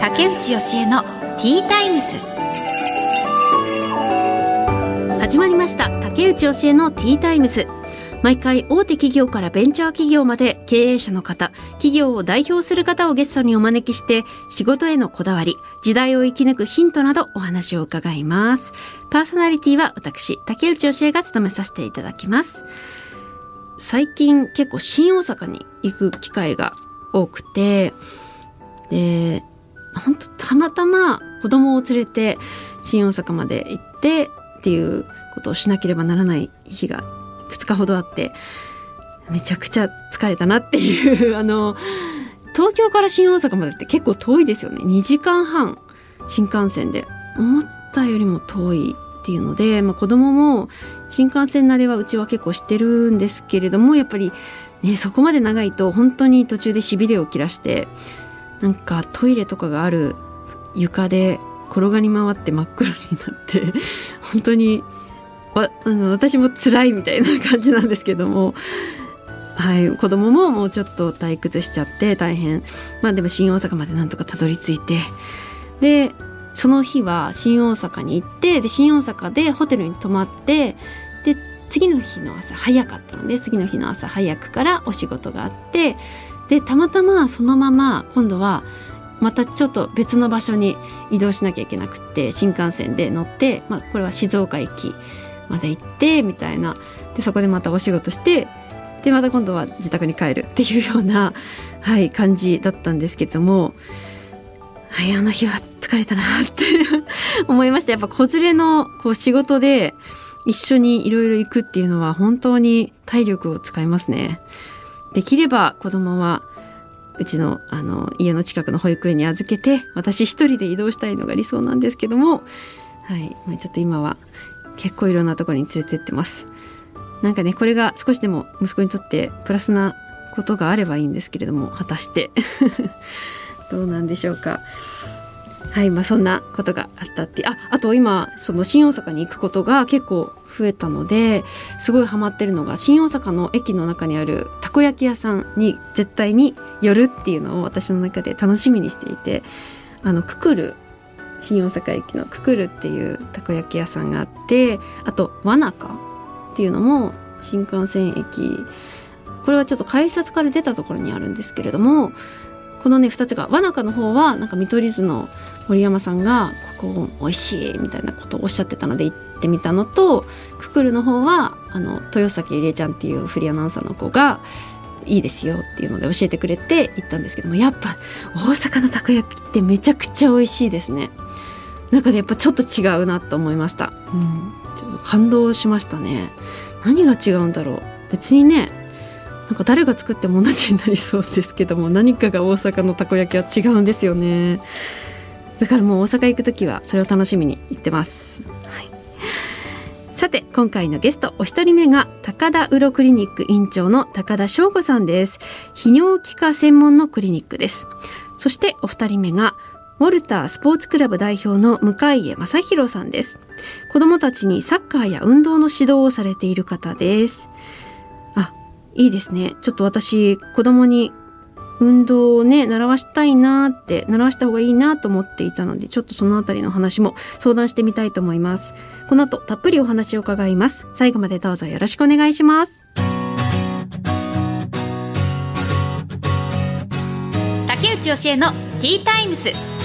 竹内義恵のティータイムス始まりました竹内義恵のティータイムス毎回大手企業からベンチャー企業まで経営者の方、企業を代表する方をゲストにお招きして仕事へのこだわり、時代を生き抜くヒントなどお話を伺います。パーソナリティは私、竹内義恵が務めさせていただきます。最近結構新大阪に行く機会が多くて、で、本当たまたま子供を連れて新大阪まで行ってっていうことをしなければならない日が2日ほどあってめちゃくちゃ疲れたなっていう あの東京から新大阪までって結構遠いですよね。2時間半新幹線で。思ったよりも遠い。っていうので、まあ、子供も新幹線慣れはうちは結構してるんですけれどもやっぱり、ね、そこまで長いと本当に途中でしびれを切らしてなんかトイレとかがある床で転がり回って真っ黒になって本当にわあの私も辛いみたいな感じなんですけども。はい、子供ももうちょっと退屈しちゃって大変まあでも新大阪までなんとかたどり着いてでその日は新大阪に行ってで新大阪でホテルに泊まってで次の日の朝早かったので次の日の朝早くからお仕事があってでたまたまそのまま今度はまたちょっと別の場所に移動しなきゃいけなくて新幹線で乗って、まあ、これは静岡駅まで行ってみたいな。でそこでまたお仕事してでまた今度は自宅に帰るっていうような、はい、感じだったんですけども、はい、あの日は疲れたなって 思いました。やっぱ子連れのこう仕事で一緒にいろいろ行くっていうのは本当に体力を使いますね。できれば子供はうちのあの家の近くの保育園に預けて私一人で移動したいのが理想なんですけども、はい、ちょっと今は結構いろんなところに連れてってます。なんかねこれが少しでも息子にとってプラスなことがあればいいんですけれども果たして。どうなんでしょうか。はいまあそんなことがあったって。ああと今その新大阪に行くことが結構増えたのですごいハマってるのが新大阪の駅の中にあるたこ焼き屋さんに絶対に寄るっていうのを私の中で楽しみにしていてあのくくる新大阪駅のくくるっていうたこ焼き屋さんがあってあとわなかっていうのも新幹線駅。これはちょっと改札から出たところにあるんですけれどもこのね2つがわなかの方はなんか見取り図の森山さんがここ美味しいみたいなことをおっしゃってたので行ってみたのとくくるの方はあの豊崎入江ちゃんっていうフリーアナウンサーの子がいいですよっていうので教えてくれて行ったんですけどもやっぱ大阪のたこ焼きってめちゃくちゃ美味しいですね。なんかねやっぱちょっと違うなと思いました、うん、ちょっと感動しましたね。何が違うんだろう。別にねなんか誰が作っても同じになりそうですけども何かが大阪のたこ焼きは違うんですよね。だからもう大阪行く時はそれを楽しみに行ってます、はい、さて今回のゲストお一人目が高田ウロクリニック院長の高田翔吾さんです。泌尿器科専門のクリニックです。そしてお二人目がウォルタースポーツクラブ代表の向家正弘さんです。子供たちにサッカーや運動の指導をされている方です。いいですね。ちょっと私、子供に運動をね、習わしたいなって、習わした方がいいなと思っていたので、ちょっとそのあたりの話も相談してみたいと思います。この後、たっぷりお話を伺います。最後までどうぞよろしくお願いします。竹内義恵のティータイムス。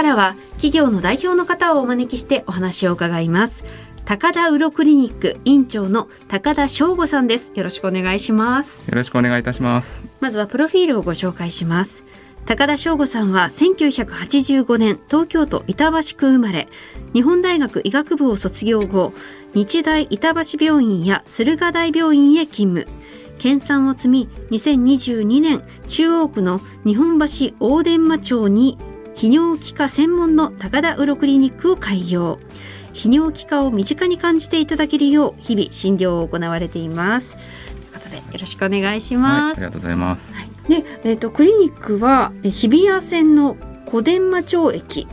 からは企業の代表の方をお招きしてお話を伺います。高田ウロクリニック院長の高田翔吾さんです。よろしくお願いします。よろしくお願いいたします。まずはプロフィールをご紹介します。高田翔吾さんは1985年東京都板橋区生まれ。日本大学医学部を卒業後日大板橋病院や駿河台病院へ勤務。研鑽を積み2022年中央区の日本橋大伝馬町に泌尿器科専門の高田ウロクリニックを開業。泌尿器科を身近に感じていただけるよう日々診療を行われています。ということでよろしくお願いします、はい、ありがとうございます、はい、で、えっ、ー、とクリニックは日比谷線の小伝馬町駅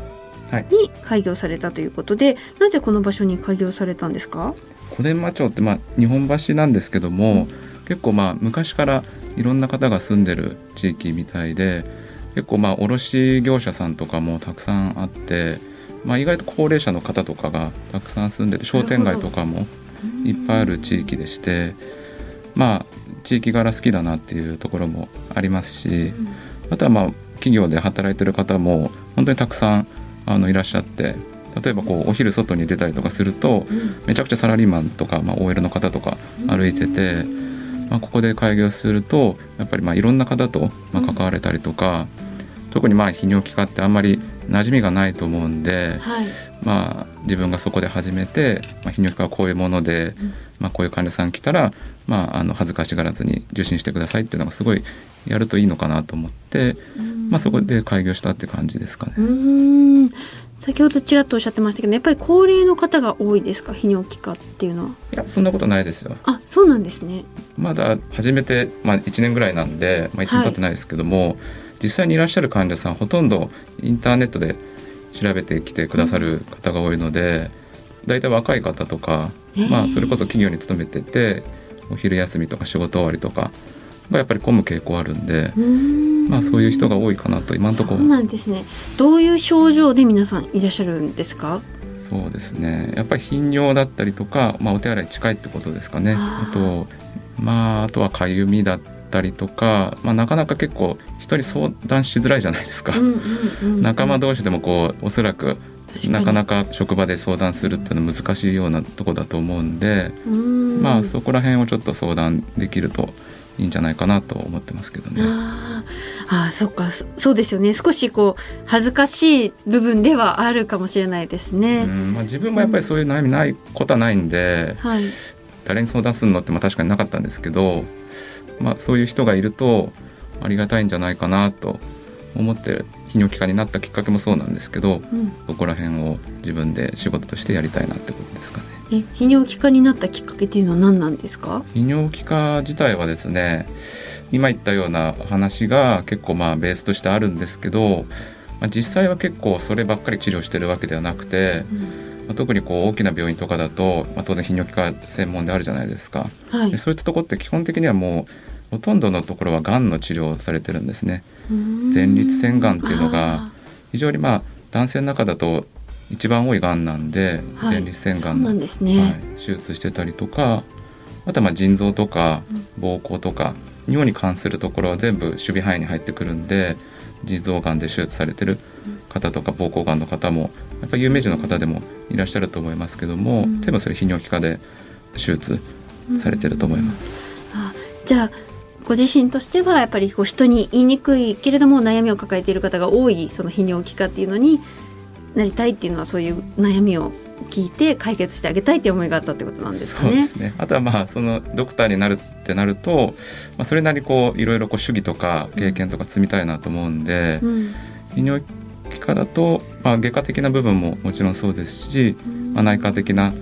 に開業されたということで、なぜこの場所に開業されたんですか？小伝馬町ってまあ日本橋なんですけども、結構まあ昔からいろんな方が住んでる地域みたいで結構まあ卸業者さんとかもたくさんあって、まあ、意外と高齢者の方とかがたくさん住んでて商店街とかもいっぱいある地域でしてまあ地域柄好きだなっていうところもありますしあとはまあ企業で働いてる方も本当にたくさんあのいらっしゃって例えばこうお昼外に出たりとかするとめちゃくちゃサラリーマンとか、まあ、OL の方とか歩いてて、まあ、ここで開業するとやっぱりまあいろんな方とまあ関われたりとか特にまあ泌尿器科ってあんまり馴染みがないと思うんで、はい。まあ、自分がそこで始めて、まあ、泌尿器科はこういうもので、まあ、こういう患者さん来たら、まあ、あの恥ずかしがらずに受診してくださいっていうのがすごいやるといいのかなと思って、まあ、そこで開業したって感じですかね。先ほどちらっとおっしゃってましたけどやっぱり高齢の方が多いですか？泌尿器科っていうのは。いやそんなことないですよ。あそうなんですねまだ始めて、まあ、1年ぐらいなんで、まあ、1年経ってないですけども、実際にいらっしゃる患者さんほとんどインターネットで調べてきてくださる方が多いので、大体若い方とか、まあ、それこそ企業に勤めててお昼休みとか仕事終わりとかがやっぱり混む傾向あるんで、まあ、そういう人が多いかなと今のとこ。ろそうなんですね。どういう症状で皆さんいらっしゃるんですか？そうですね。やっぱり頻尿だったりとか、まあ、お手洗い近いってことですかね。あとまああとはかゆみだったりとか、まあ、なかなか結構人に相談しづらいじゃないですか、うんうんうん仲間同士でもこうおそらくなかなか職場で相談するっていうのは難しいようなとこだと思うんで、まあそこら辺をちょっと相談できるといいんじゃないかなと思ってますけどね。あー。あーそっか。そそうですよね。少しこう恥ずかしい部分ではあるかもしれないですね、うん。まあ、自分もやっぱりそういう悩みないことはないんで、はい誰に相談するのってまあ確かになかったんですけど、まあ、そういう人がいるとありがたいんじゃないかなと思って泌尿器科になったきっかけもそうなんですけどうん、そこら辺を自分で仕事としてやりたいなってことですかね。え泌尿器科になったきっかけっていうのは何なんですか？泌尿器科自体はですね今言ったような話が結構まあベースとしてあるんですけど、まあ、実際は結構そればっかり治療してるわけではなくて、まあ特にこう大きな病院とかだと、まあ、当然泌尿器科専門であるじゃないですか。はい。でそういったところって基本的にはもうほとんどのところはがんの治療をされてるんですね。前立腺がんっていうのが非常にまあ男性の中だと一番多いがんなんで、はい。前立腺がんのなんですね、はい、手術してたりとかあとはまあ腎臓とか膀胱とか尿に関するところは全部守備範囲に入ってくるんで腎臓がんで手術されてる方とか膀胱がんの方もやっぱり有名人の方でもいらっしゃると思いますけども、うん。全部それ泌尿器科で手術されてると思います。あじゃあご自身としてはやっぱりこう人に言いにくいけれども悩みを抱えている方が多いその泌尿器科っていうのになりたいっていうのはそういう悩みを聞いて解決してあげたいっていう思いがあったってことなんですかね。そうですね。あとはまあそのドクターになるってなると、まあ、それなりにこういろいろこう主義とか経験とか積みたいなと思うんで、うん。泌尿器科だと、まあ、外科的な部分ももちろんそうですし、まあ、内科的な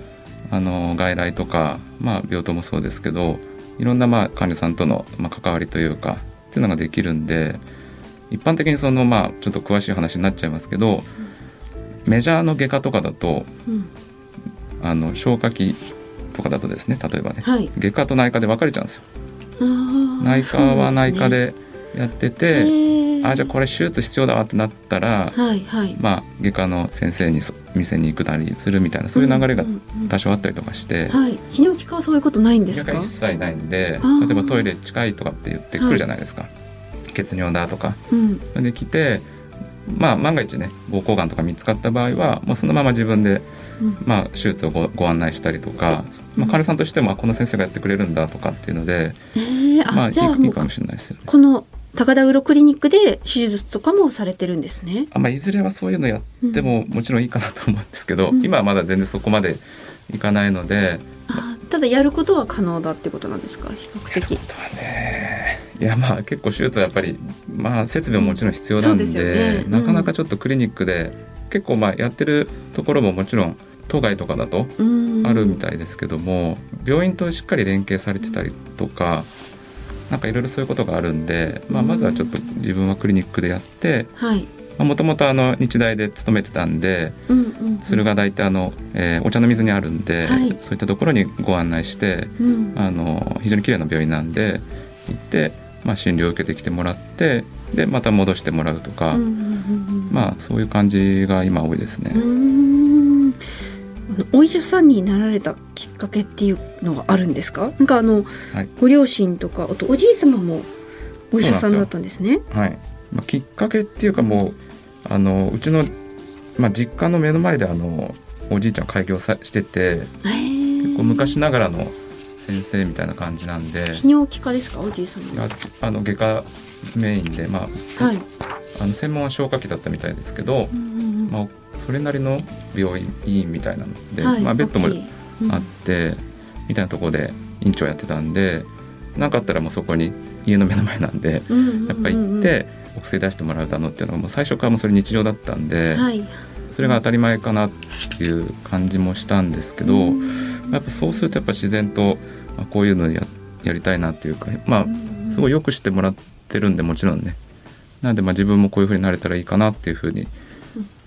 あの外来とか、まあ、病棟もそうですけどいろんなまあ患者さんとのまあ関わりというかっていうのができるんで一般的にそのまあちょっと詳しい話になっちゃいますけど、メジャーの外科とかだとうん。あの消化器とかだとですね例えばねはい、外科と内科で分かれちゃうんですよ。内科は内科でやってて、あじゃあこれ手術必要だわってなったら、はいはい。まあ、外科の先生にそ店に行くなりするみたいなそういう流れがんんうん。多少あったりとかして、はい。泌尿器科はそういうことないんですか？が一切ないんで例えばトイレ近いとかって言ってくるじゃないですか、血尿だとか。うん。で来てまあ万が一ね膀胱がんとか見つかった場合はもうそのまま自分で、うん。まあ、手術をごご案内したりとか、まあ、患者さんとしてもあこの先生がやってくれるんだとかっていうのでえー、あ、まあいいかもしれないですよね。この高田ウロクリニックで手術とかもされてるんですね。あまあ、いずれはそういうのやってももちろんいいかなと思うんですけど、うん。今はまだ全然そこまでいかないので、あただやることは可能だってことなんですか？比較的。あとはねいやまあ結構手術はやっぱりまあ設備ももちろん必要なんで,、でね。うん。なかなかちょっとクリニックで結構まあやってるところももちろん都外とかだとうんあるみたいですけども、病院としっかり連携されてたりとかなんかいろいろそういうことがあるんで、まあ、まずはちょっと自分はクリニックでやってはい。もともとあの日大で勤めてたんで駿河台ってあの、えーお茶の水にあるんで、はい。そういったところにご案内してうん。あの非常に綺麗な病院なんで行って、まあ、診療を受けてきてもらってでまた戻してもらうとか、まあそういう感じが今多いですね。お医者さんになられたきっかけっていうのがあるんですか？なんかあの、はい。ご両親とかあとおじい様もお医者さんだったんですね？はい。まあ、きっかけっていうかもうあのうちの、まあ、実家の目の前であのおじいちゃん開業さしてて結構昔ながらの先生みたいな感じなんで。泌尿器科ですか？おじい様。いやあの外科メインで、まあ、はい、あの専門は消化器だったみたいですけど、うんうんうん。まあ、それなりの病院みたいなので、はいまあ、ベッドも大きい。うん。あって、みたいなところで院長やってたんで何かあったらもうそこに家の目の前なんでうんうんうんうん。やっぱ行ってお薬出してもらうだのっていうのがもう最初からもうそれ日常だったんで、はい。それが当たり前かなっていう感じもしたんですけど、やっぱそうするとやっぱ自然とあこういうのややりたいなっていうかまあすごいよくしてもらってるんでもちろんね。なんでまあ自分もこういうふうになれたらいいかなっていうふうに、うん、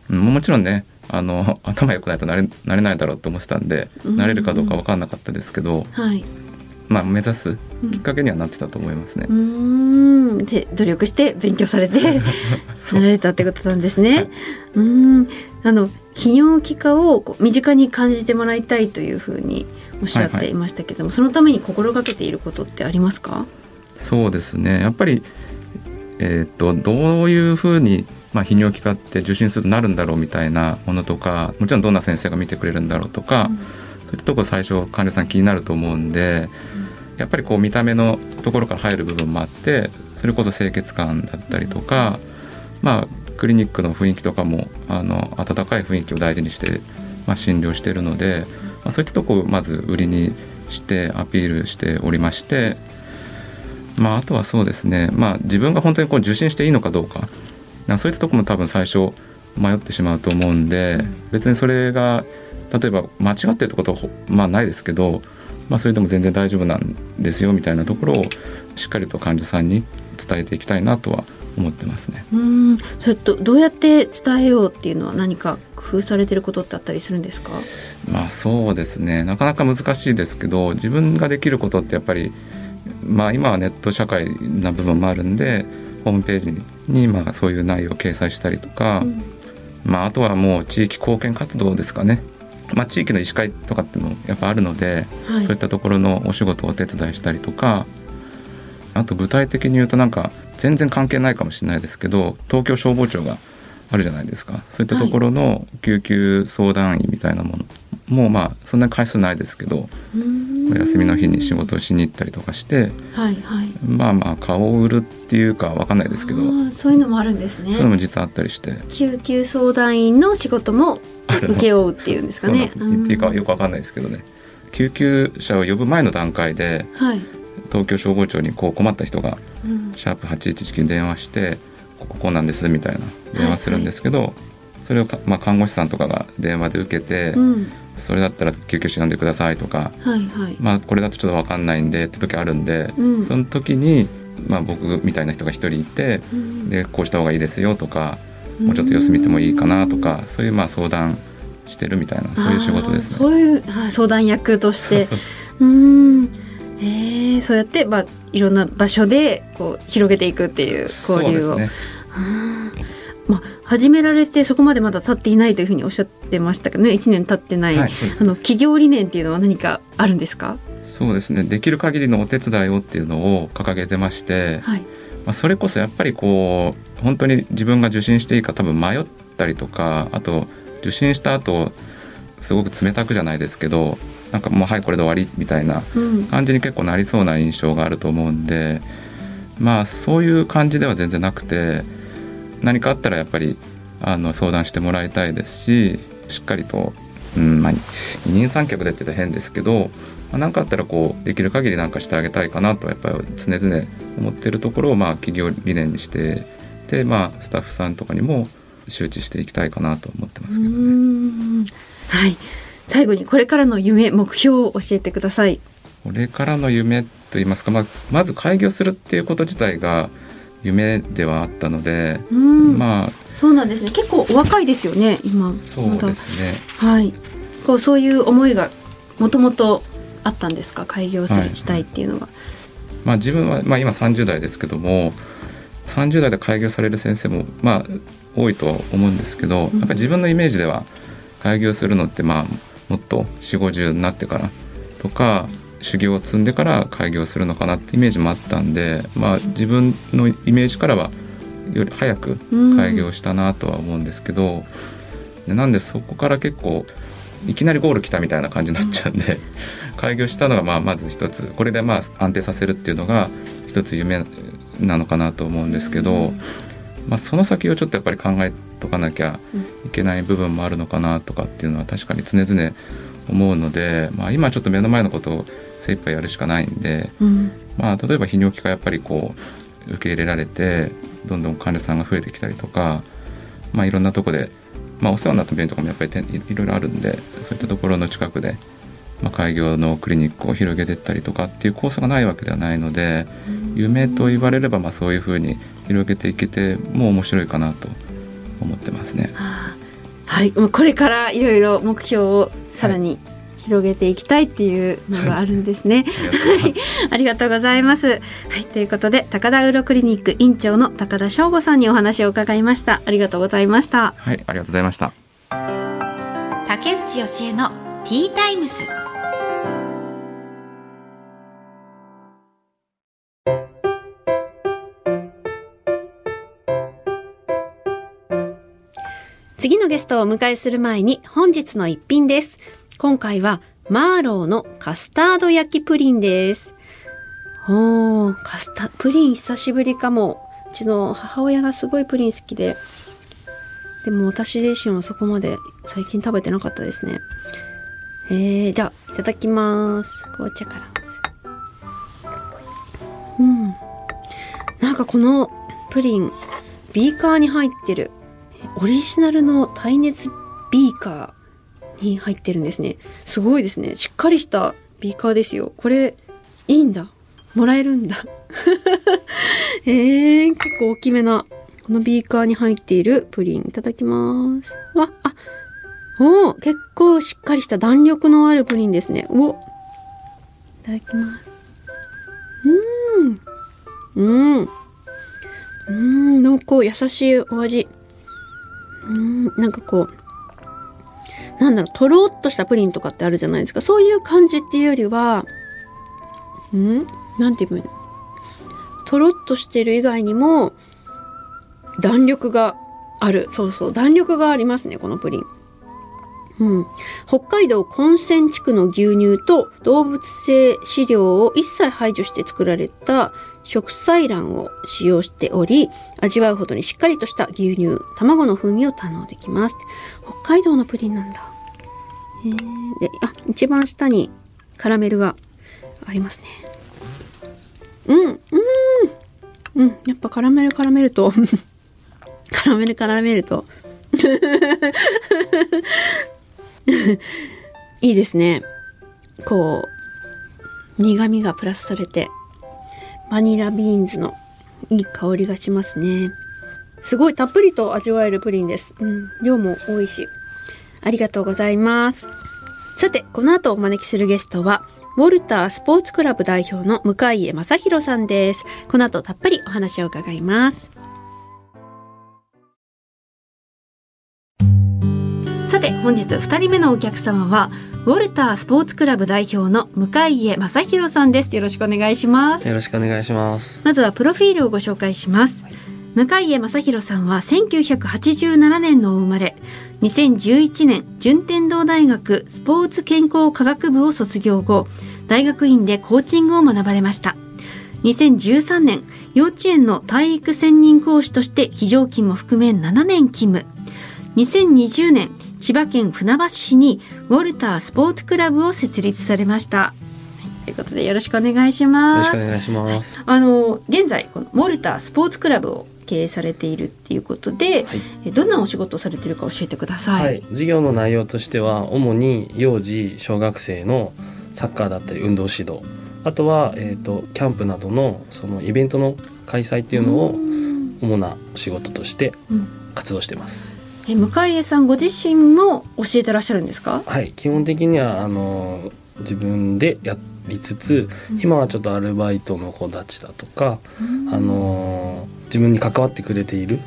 もちろんねあの 頭良くないとなれなれないだろうと思ってたんで、うん。なれるかどうか分かんなかったですけど、はい。まあ目指すうん。きっかけにはなってたと思いますね。うーん。で努力して勉強されて なられたってことなんですね。はい。うーん。あの泌尿器科をこう身近に感じてもらいたいというふうにおっしゃっていましたけども、そのために心がけていることってありますか？そうですね。やっぱり、えー、とどういうふうに、まあ、泌尿器科って受診するとなるんだろうみたいなものとかもちろんどんな先生が見てくれるんだろうとか、そういったところ最初患者さん気になると思うんで、やっぱりこう見た目のところから入る部分もあってそれこそ清潔感だったりとか、まあクリニックの雰囲気とかもあの温かい雰囲気を大事にして、まあ、診療しているので、まあ、そういったところをまず売りにしてアピールしておりまして。まあ、あとはそうですね、まあ、自分が本当にこう受診していいのかどうかなんかそういったところも多分最初迷ってしまうと思うんで、別にそれが例えば間違ってるってことはほまあないですけど、まあ、それでも全然大丈夫なんですよみたいなところをしっかりと患者さんに伝えていきたいなとは思ってますね。うーんそれとどうやって伝えようっていうのは何か工夫されてることってあったりするんですか？まあそうですねなかなか難しいですけど自分ができることってやっぱりまあ今はネット社会な部分もあるんでホームページにまあそういう内容を掲載したりとか、うん。まあ、あとはもう地域貢献活動ですかね、まあ、地域の医師会とかってもやっぱあるので、はい。そういったところのお仕事をお手伝いしたりとかあと具体的に言うとなんか全然関係ないかもしれないですけど東京消防庁があるじゃないですかそういったところの救急相談員みたいなものもまあそんなに回数ないですけどお休みの日に仕事をしに行ったりとかしてはいはい。まあまあ顔を売るっていうかわかんないですけどそういうのもあるんですね。そういうのも実はあったりして。救急相談員の仕事も請け負うっていうんですかね。っていいかよくわかんないですけどね救急車を呼ぶ前の段階ではい。東京消防庁にこう困った人がうんシャープ811に電話してここなんですみたいな電話するんですけど、それをか、まあ、看護師さんとかが電話で受けて、うん。それだったら救急車呼んでくださいとか、はいはい。まあ、これだとちょっとわかんないんでって時あるんで、うんその時に、まあ、僕みたいな人が一人いてうんでこうした方がいいですよとかもうちょっと様子見てもいいかなとかそういうまあ相談してるみたいなそういう仕事ですね。そういう相談役として。そうそうん。ええそうやってまあいろんな場所でこう広げていくっていう交流を。ねまあ始められてそこまでまだ経っていないというふうにおっしゃってましたけどね、一年経ってない。はいあの企業理念っていうのは何かあるんですか？そうですねできる限りのお手伝いをっていうのを掲げてまして、はい。まあ、それこそやっぱりこう本当に自分が受診していいか多分迷ったりとかあと受診した後すごく冷たくじゃないですけどなんかもうはいこれで終わりみたいなうん。感じに結構なりそうな印象があると思うんでまあそういう感じでは全然なくて何かあったらやっぱりあの相談してもらいたいですししっかりと、うんまあ、二人三脚でって言ったら変ですけどまあ、かあったらこうできる限りなんかしてあげたいかなとやっぱり常々思ってるところをまあ企業理念にしてでまあスタッフさんとかにも周知していきたいかなと思ってますけどうね。はい。最後にこれからの夢目標を教えてください。これからの夢といいますか、まあ、まず開業するっていうこと自体が夢ではあったので、うん。まあそうなんですね。結構お若いですよね今。そうですね。はい。こうそういう思いがもともとあったんですか？開業する、はい、したいっていうのが。まあ、自分は、まあ、今30代ですけども30代で開業される先生もまあ多いとは思うんですけど、やっぱり自分のイメージでは開業するのってまあもっと4 5 0になってからとか修行を積んでから開業するのかなってイメージもあったんで、まあ、自分のイメージからはより早く開業したなとは思うんですけど、うん、なんでそこから結構いきなりゴール来たみたいな感じになっちゃうんで開業したのがまあまず一つ。これでまあ安定させるっていうのが一つ夢なのかなと思うんですけど、まあ、その先をちょっとやっぱり考えとかなきゃいけない部分もあるのかなとかっていうのは確かに常々思うので、まあ、今ちょっと目の前のことを精一杯やるしかないんで、うん、まあ、例えば泌尿器科やっぱりこう受け入れられてどんどん患者さんが増えてきたりとか、まあ、いろんなとこで、まあ、お世話になった病院とかもやっぱりいろいろあるんでそういったところの近くで、まあ、開業のクリニックを広げていったりとかっていうコースがないわけではないので、夢と言われればまあそういうふうに広げていけても面白いかなと思ってますね。はい、これからいろいろ目標をさらに、広げていきたいっていうのがあるんですね。はい、ありがとうございます。はい、ということで高田ウロクリニック院長の高田翔吾さんにお話を伺いました。ありがとうございました。はい、ありがとうございました。竹内義恵のティータイムス。次のゲストをお迎えする前に本日の一品です。今回はマーローのカスタード焼きプリンです。おー、カスタ、プリン久しぶりかも。うちの母親がすごいプリン好きで。でも私自身はそこまで最近食べてなかったですね。えー、じゃあ、いただきます。紅茶から。うん。なんかこのプリン、ビーカーに入ってる。オリジナルの耐熱ビーカーに入ってるんですね。すごいですね。しっかりしたビーカーですよ。これ、いいんだ。もらえるんだ。えー、結構大きめな、このビーカーに入っているプリンいただきます。わ、あ、お結構しっかりした弾力のあるプリンですね。おいただきます。うーん。うん。うん、濃厚、優しいお味。うん。なんかこうなんだろうとろっとしたプリンとかってあるじゃないですか。そういう感じっていうよりはん？なんて言うのとろっとしてる以外にも弾力がある。そうそう。弾力がありますねこのプリン。うん、北海道根泉地区の牛乳と動物性飼料を一切排除して作られた食菜卵を使用しており、味わうほどにしっかりとした牛乳、卵の風味を堪能できます。北海道のプリンなんだ。えー、で、あ、一番下にカラメルがありますね。うん、うん、うん、やっぱカラメルカラメルと カラメルカラメルと いいですね。こう、苦味がプラスされて、バニラビーンズのいい香りがしますね。すごいたっぷりと味わえるプリンです。うん、量も多いし。ありがとうございます。さて、この後お招きするゲストは、ウォルタースポーツクラブ代表の向井正弘さんです。この後たっぷりお話を伺います。さて本日2人目のお客様はウォルタースポーツクラブ代表の向井正弘さんです。よろしくお願いします。よろしくお願いします。まずはプロフィールをご紹介します、向井正弘さんは1987年の生まれ。2011年順天堂大学スポーツ健康科学部を卒業後大学院でコーチングを学ばれました。2013年幼稚園の体育専任講師として非常勤も含め7年勤務。2020年千葉県船橋市にウォルタースポーツクラブを設立されました。ということでよろしくお願いします。よろしくお願いします。あの現在このウォルタースポーツクラブを経営されているっていうことで、はい、どんなお仕事されてるか教えてください。はい、事業の内容としては主に幼児小学生のサッカーだったり運動指導、あとはえっ、ー、とキャンプなどのそのイベントの開催っていうのを主な仕事として活動してます。え向江さんご自身も教えてらっしゃるんですか？はい、基本的にはあの自分でやりつつ、今はちょっとアルバイトの子たちだとか、あの自分に関わってくれている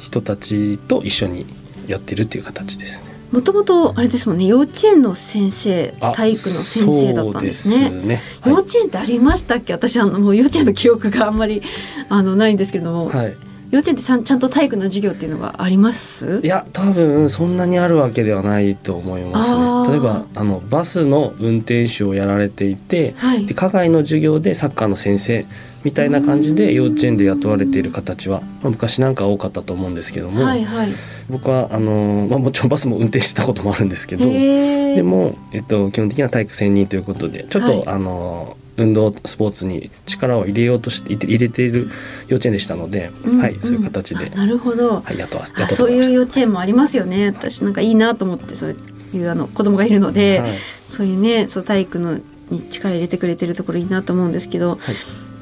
人たちと一緒にやってるっていう形ですね。もともとあれですもんね幼稚園の先生あ体育の先生だったんですね。ね。はい。幼稚園ってありましたっけ？私あのもう幼稚園の記憶があんまりあのないんですけれども、はい、幼稚園ってさんちゃんと体育の授業っていうのがあります？いや多分そんなにあるわけではないと思いますね。例えばあのバスの運転手をやられていて、はい。で課外の授業でサッカーの先生みたいな感じで幼稚園で雇われている形は、まあ、昔なんか多かったと思うんですけども、はいはい。僕はあの、まあ、もちろんバスも運転してたこともあるんですけどでも、えっと、基本的には体育専任ということでちょっと、はい。あの運動スポーツに力を入れようとして入れている幼稚園でしたので、うんはい、そういう形で、あなるほど、はい、雇わあ雇ってそういう幼稚園もありますよね。私なんかいいなと思ってそういうあの子供がいるので、た。はい。そういうねそう体育のに力入れてくれてるところいいなと思うんですけど、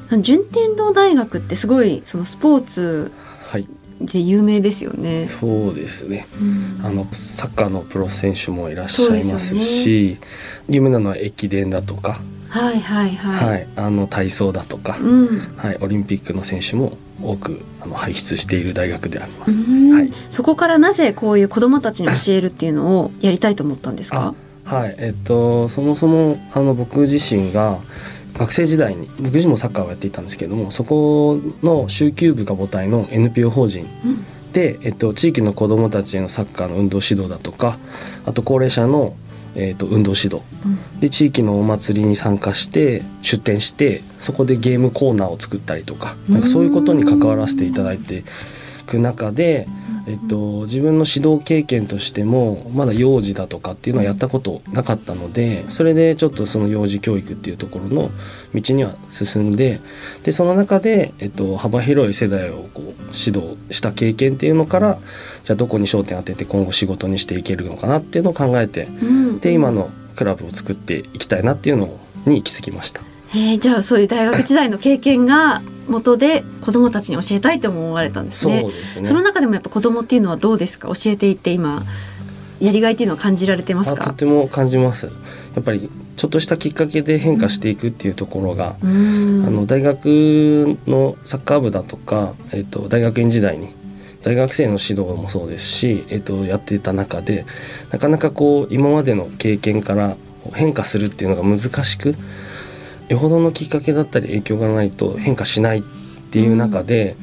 はい。順天堂大学ってすごいそのスポーツはい、で有名ですよね。そうですね。うん。あのサッカーのプロ選手もいらっしゃいますですし有名なのは駅伝だとか、はいはいはい。はいあの体操だとか、うん。はい、オリンピックの選手も多くあの輩出している大学であります。うんはいそこからなぜこういう子どもたちに教えるっていうのをやりたいと思ったんですか？はい、えっとそもそもあの僕自身が学生時代に僕自身もサッカーをやっていたんですけれどもそこの週休部が母体の NPO 法人うんで、えっと、地域の子どもたちへのサッカーの運動指導だとかあと高齢者の、えっと、運動指導。うん。で地域のお祭りに参加して出店してそこでゲームコーナーを作ったりとかなんかそういうことに関わらせていただいていく中で、えっと、自分の指導経験としてもまだ幼児だとかっていうのはやったことなかったのでそれでちょっとその幼児教育っていうところの道には進んででその中で、えっと、幅広い世代をこう指導した経験っていうのからじゃあどこに焦点当てて今後仕事にしていけるのかなっていうのを考えてうんで今のクラブを作っていきたいなっていうのに行き着きました。えーじゃあそういう大学時代の経験が元で子どもたちに教えたいと思われたんですそうね。ですね。その中でもやっぱ子どもっていうのはどうですか？教えていって今やりがいっていうのは感じられてますあとかても感じます。やっぱりちょっとしたきっかけで変化していくっていうところが、うん。あの大学のサッカー部だとか、えっと大学院時代に大学生の指導もそうですし、えっとやっていた中でなかなかこう今までの経験から変化するっていうのが難しくよほどのきっかけだったり影響がないと変化しないっていう中で、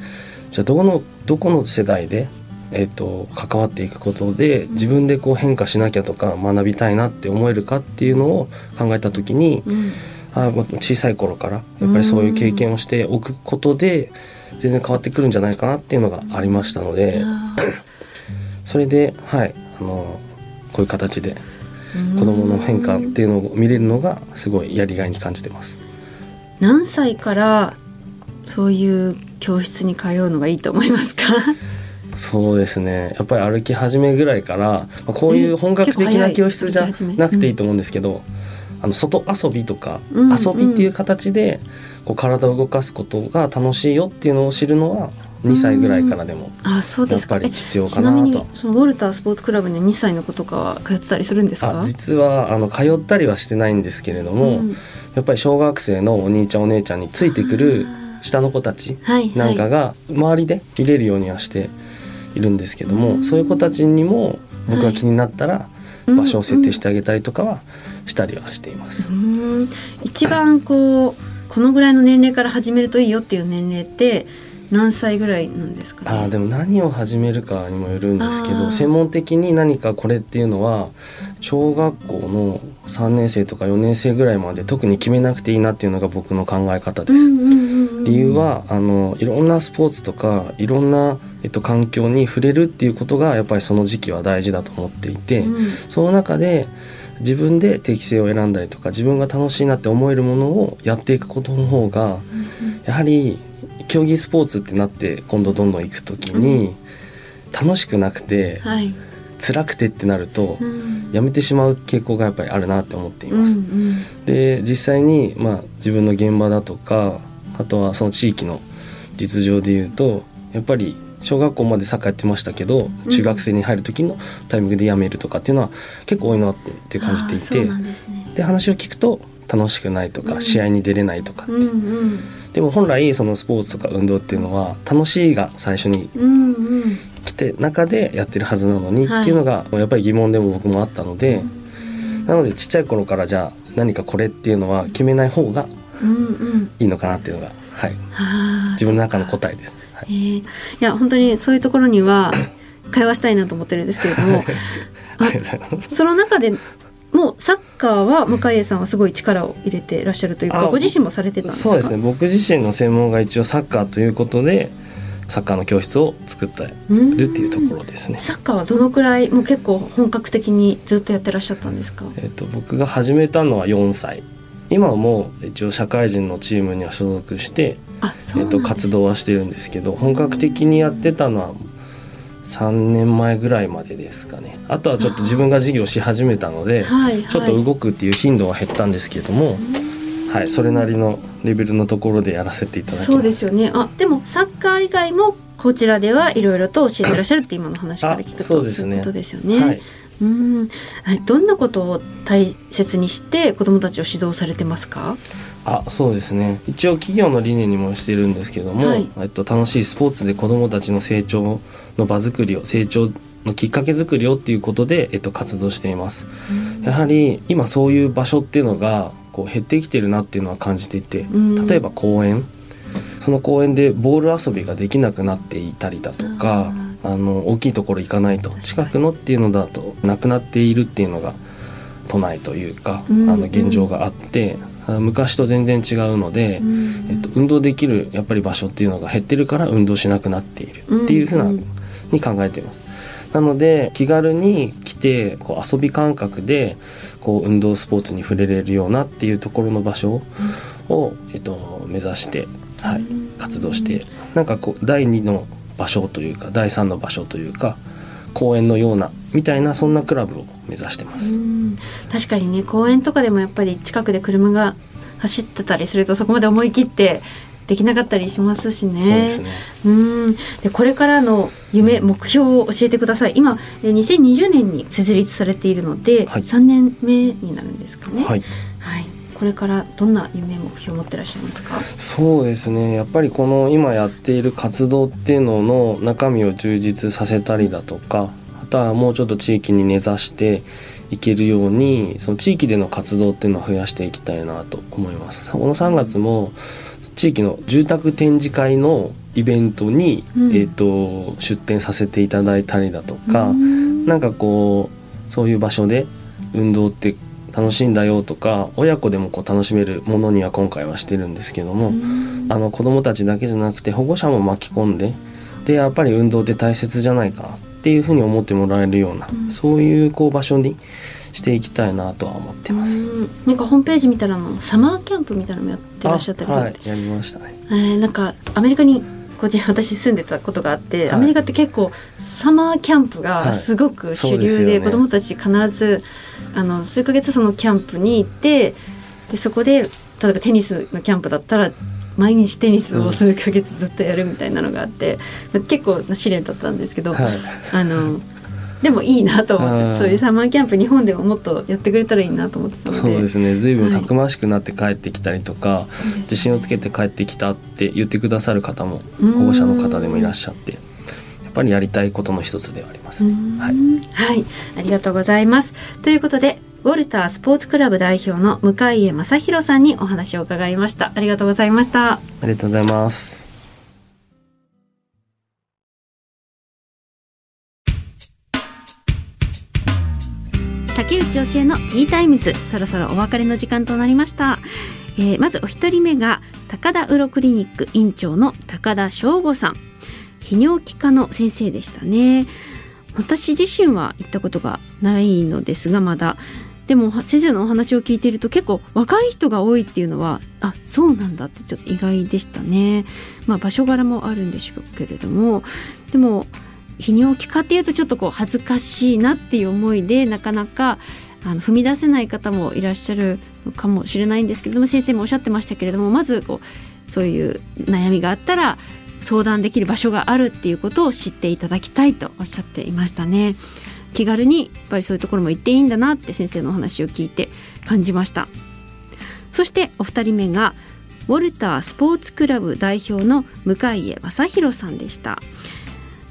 じゃあどこのどこの世代で、えっと関わっていくことで自分でこう変化しなきゃとか学びたいなって思えるかっていうのを考えた時に、うん。あま小さい頃からやっぱりそういう経験をしておくことで全然変わってくるんじゃないかなっていうのがありましたのであそれではいあのこういう形でー子どもの変化っていうのを見れるのがすごいやりがいに感じてます。何歳からそういう教室に通うのがいいと思いますか？そうですね。やっぱり歩き始めぐらいから、まあ、こういう本格的な教室じゃなくていいと思うんですけど、あの外遊びとか、うん。遊びっていう形でこう体を動かすことが楽しいよっていうのを知るのは2歳ぐらいからでもあそうですか。やっぱり必要えちなみにかなと。そのウォルタースポーツクラブに2歳の子とかは通ってたりするんですか？あ実はあの通ったりはしてないんですけれども、うんやっぱり小学生のお兄ちゃんお姉ちゃんについてくる下の子たちはいなんかはいが周りで見れるようにはしているんですけども、うん。そういう子たちにも僕が気になったらうん場所を設定してあげたりとかはしたりはしています。うん。一番こうこのぐらいの年齢から始めるといいよっていう年齢って何歳ぐらいなんですかね？あーでも何を始めるかにもよるんですけど専門的に何かこれっていうのは小学校の3年生とか4年生ぐらいまで特に決めなくていいなっていうのが僕の考え方です。うんうんうんうん理由はあのいろんなスポーツとかいろんな、えっと、環境に触れるっていうことがやっぱりその時期は大事だと思っていて、うん。その中で自分で適性を選んだりとか自分が楽しいなって思えるものをやっていくことの方がやはり競技スポーツってなって今度どんどん行く時に、楽しくなくてはい。辛くてってなるとうん。やめてしまう傾向がやっぱりあるなって思っていうんうます。ん。で実際に、まあ、自分の現場だとかあとはその地域の実情で言うとやっぱり小学校までサッカーやってましたけど中学生に入る時のタイミングで辞めるとかっていうのは結構多いなって感じていて、ですね。で話を聞くと楽しくないとか、うん。試合に出れないとか、うんうん。でも本来そのスポーツとか運動っていうのは楽しいが最初に来て中でやってるはずなのに、はい。っていうのがやっぱり疑問でも僕もあったので、なのでちっちゃい頃からじゃあ何かこれっていうのは決めない方がいいのかなっていうのが、はい、はあ自分の中の答えです。はい。えーいや本当にそういうところには会話したいなと思ってるんですけれども。その中でもうサッカーは向江さんはすごい力を入れてらっしゃるというかあご自身もされてたんですか？そうですね。僕自身の専門が一応サッカーということでサッカーの教室を作ってうんるっていうところですね。サッカーはどのくらいもう結構本格的にずっとやってらっしゃったんですか？えっと、僕が始めたのは4歳。今はもう一応社会人のチームには所属して、えっと、活動はしてるんですけど本格的にやってたのは3年前ぐらいまでですかね。あとはちょっと自分が事業し始めたのでちょっと動くっていう頻度は減ったんですけれども、はい、それなりのレベルのところでやらせていただきます。そうですよね。あでもサッカー以外もこちらではいろいろと教えてらっしゃるって今の話から聞くとあそうですね。いことですよね。はい、うん。はい、どんなことを大切にして子どもたちを指導されてますか？あそうですね。一応企業の理念にもしてるんですけども、はい。えっと、楽しいスポーツで子どもたちの成長の場作りを成長のきっかけ作りをっていうことで、えっと、活動しています。やはり今そういう場所っていうのがこう減ってきてるなっていうのは感じていてうん。例えば公園。その公園でボール遊びができなくなっていたりだとかあの大きいところ行かないと近くのっていうのだとなくなっているっていうのが都内というか、うん。あの現状があってあ昔と全然違うので、うん。えっと、運動できるやっぱり場所っていうのが減ってるから運動しなくなっている。っていうふうな、うんに考えています。なので気軽に来てこう遊び感覚でこう運動スポーツに触れれるようなっていうところの場所を、えっと、目指して、はい、活動してなんかこう第2の場所というか第3の場所というか公園のようなみたいなそんなクラブを目指してます。うん。確かにね公園とかでもやっぱり近くで車が走ってたりするとそこまで思い切ってできなかったりしますしね。そうですね。うん。でこれからの夢目標を教えてください。今えー2020年に設立されているので、はい。3年目になるんですかね、はい。はい、これからどんな夢目標を持ってらっしゃいますか？そうですね。やっぱりこの今やっている活動っていうのの中身を充実させたりだとかあとはもうちょっと地域に根ざしていけるようにその地域での活動っていうのを増やしていきたいなと思います。この3月も地域の住宅展示会のイベントに、うん。えー、と出展させていただいたりだとか、うん。なんかこうそういう場所で運動って楽しいんだよとか親子でもこう楽しめるものには今回はしてるんですけども、うんあの子どもたちだけじゃなくて保護者も巻き込んででやっぱり運動って大切じゃないかっていうふうに思ってもらえるような、うんそういうこう場所にしていきたいなとは思ってます。うんなんかホームページ見たらあのサマーキャンプみたいなのもやってらっしゃったりとかあはいやりましたね。えーなんかアメリカにこっち私住んでたことがあって、はい。アメリカって結構サマーキャンプがすごく主流で,、子どもたち必ずあの数ヶ月そのキャンプに行ってでそこで例えばテニスのキャンプだったら毎日テニスを数ヶ月ずっとやるみたいなのがあって、結構な試練だったんですけど、はい。あのでもいいなと思ってはいそういうサマーキャンプ日本でももっとやってくれたらいいなと思ってたのでそうですね随分はいたくましくなって帰ってきたりとか、そうですね自信をつけて帰ってきたって言ってくださる方もうん保護者の方でもいらっしゃってやっぱりやりたいことの一つではありますね。はいはい、ありがとうございます。ということで、ウォルタースポーツクラブ代表の向井正弘さんにお話を伺いました。ありがとうございました。ありがとうございます。竹内教えのティータイムズ、そろそろお別れの時間となりました。えーまずお一人目が高田ウロクリニック院長の高田翔吾さん。泌尿器科の先生でしたね。私自身は行ったことがないのですがまだでも先生のお話を聞いていると結構若い人が多いっていうのはあそうなんだってちょっと意外でしたねまあ場所柄もあるんでしょうけれどもでも泌尿器科っていうとちょっとこう恥ずかしいなっていう思いでなかなかあの踏み出せない方もいらっしゃるのかもしれないんですけれども先生もおっしゃってましたけれどもまずこうそういう悩みがあったら相談できる場所があるっていうことを知っていただきたいとおっしゃっていましたね。気軽にやっぱりそういうところも行っていいんだなって先生のお話を聞いて感じました。そしてお二人目がウォルタースポーツクラブ代表の向家正弘さんでした。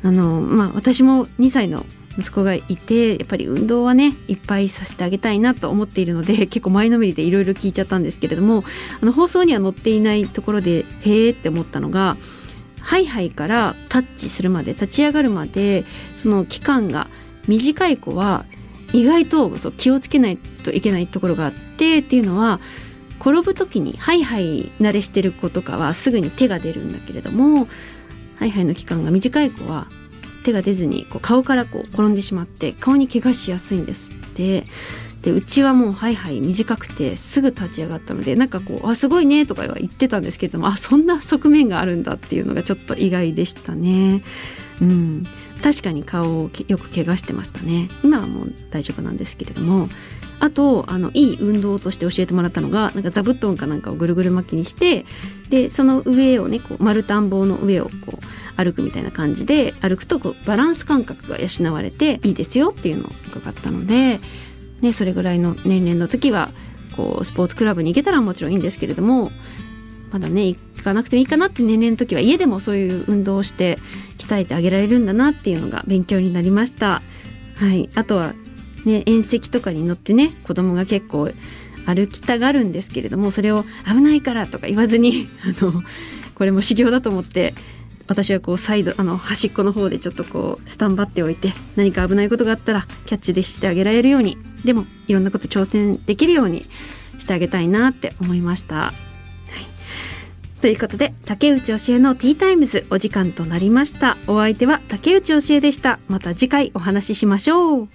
あのまあ私も2歳の息子がいてやっぱり運動はねいっぱいさせてあげたいなと思っているので 結構前のめりでいろいろ聞いちゃったんですけれどもあの放送には載っていないところでへえって思ったのがハイハイからタッチするまで立ち上がるまでその期間が短い子は意外と気をつけないといけないところがあってっていうのは転ぶ時にハイハイ慣れしてる子とかはすぐに手が出るんだけれどもハイハイの期間が短い子は手が出ずにこう顔からこう転んでしまって顔に怪我しやすいんですって。でうちはもうハイハイ短くてすぐ立ち上がったのでなんかこう「あすごいね」とかは言ってたんですけれどもあそんな側面があるんだっていうのがちょっと意外でしたね。うん、確かに顔をよく怪我してましたね。今はもう大丈夫なんですけれども。あとあのいい運動として教えてもらったのがなんか座布団かなんかをぐるぐる巻きにしてでその上をねこう丸田んぼの上をこう歩くみたいな感じで歩くとこうバランス感覚が養われていいですよっていうのを伺ったので、ね、それぐらいの年齢の時はこうスポーツクラブに行けたらもちろんいいんですけれどもまだね行かなくてもいいかなって年齢の時は家でもそういう運動をして鍛えてあげられるんだなっていうのが勉強になりました。はい、あとはね、縁石とかに乗ってね子供が結構歩きたがるんですけれどもそれを危ないからとか言わずに あのこれも修行だと思って私はこうサイドあの端っこの方でちょっとこうスタンバっておいて何か危ないことがあったらキャッチでしてあげられるようにでもいろんなこと挑戦できるようにしてあげたいなって思いました。はい、ということで竹内教えのティータイムズお時間となりました。お相手は竹内教えでした。また次回お話ししましょう。